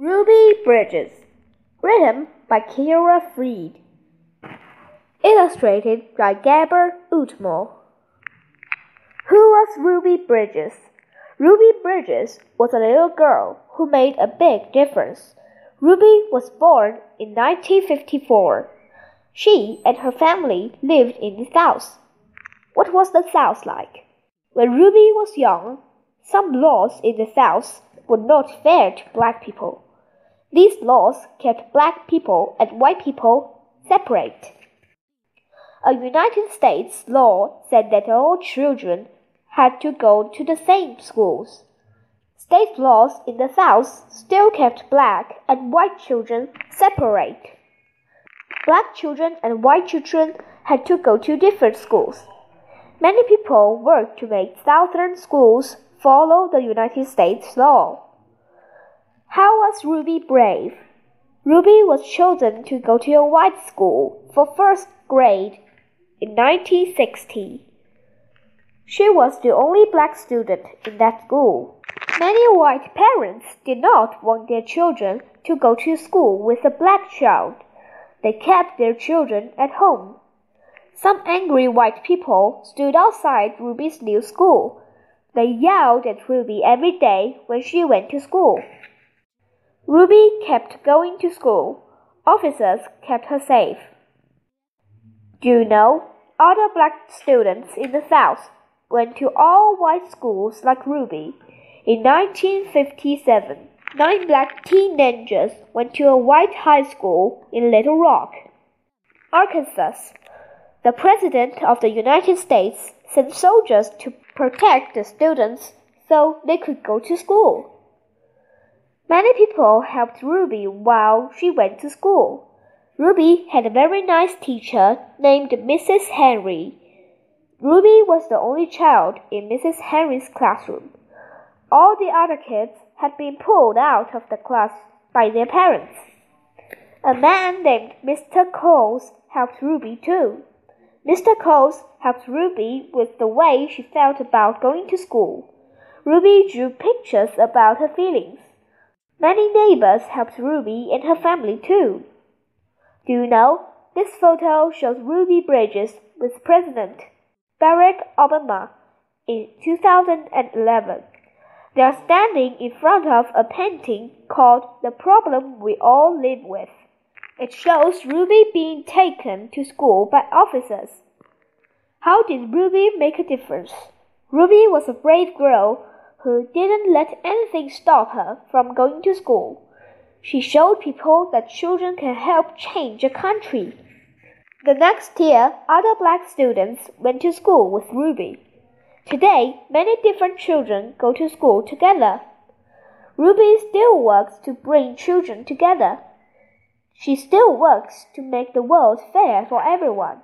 Ruby Bridges, written by Kira Freed, illustrated by Gabhor Utomo. Who was Ruby Bridges? Ruby Bridges was a little girl who made a big difference. Ruby was born in 1954. She and her family lived in the South. What was the South like? When Ruby was young, some laws in the South were not fair to black people. These laws kept black people and white people separate. A United States law said that all children had to go to the same schools. State laws in the South still kept black and white children separate. Black children and white children had to go to different schools. Many people worked to make Southern schools follow the United States law. How was Ruby brave? Ruby was chosen to go to a white school for first grade in 1960. She was the only black student in that school. Many white parents did not want their children to go to school with a black child. They kept their children at home. Some angry white people stood outside Ruby's new school. They yelled at Ruby every day when she went to school. Ruby kept going to school. Officers kept her safe. Do you know, other black students in the South went to all white schools like Ruby. In 1957, nine black teenagers went to a white high school in Little Rock, Arkansas. The President of the United States sent soldiers to protect the students so they could go to school. Many people helped Ruby while she went to school. Ruby had a very nice teacher named Mrs. Henry. Ruby was the only child in Mrs. Henry's classroom. All the other kids had been pulled out of the class by their parents. A man named Mr. Coles helped Ruby too. Mr. Coles helped Ruby with the way she felt about going to school. Ruby drew pictures about her feelings. Many neighbors helped Ruby and her family too. Do you know, this photo shows Ruby Bridges with President Barack Obama in 2011. They are standing in front of a painting called The Problem We All Live With. It shows Ruby being taken to school by officers. How did Ruby make a difference? Ruby was a brave girl who didn't let anything stop her from going to school. She showed people that children can help change a country. The next year, other black students went to school with Ruby. Today, many different children go to school together. Ruby still works to bring children together. She still works to make the world fair for everyone.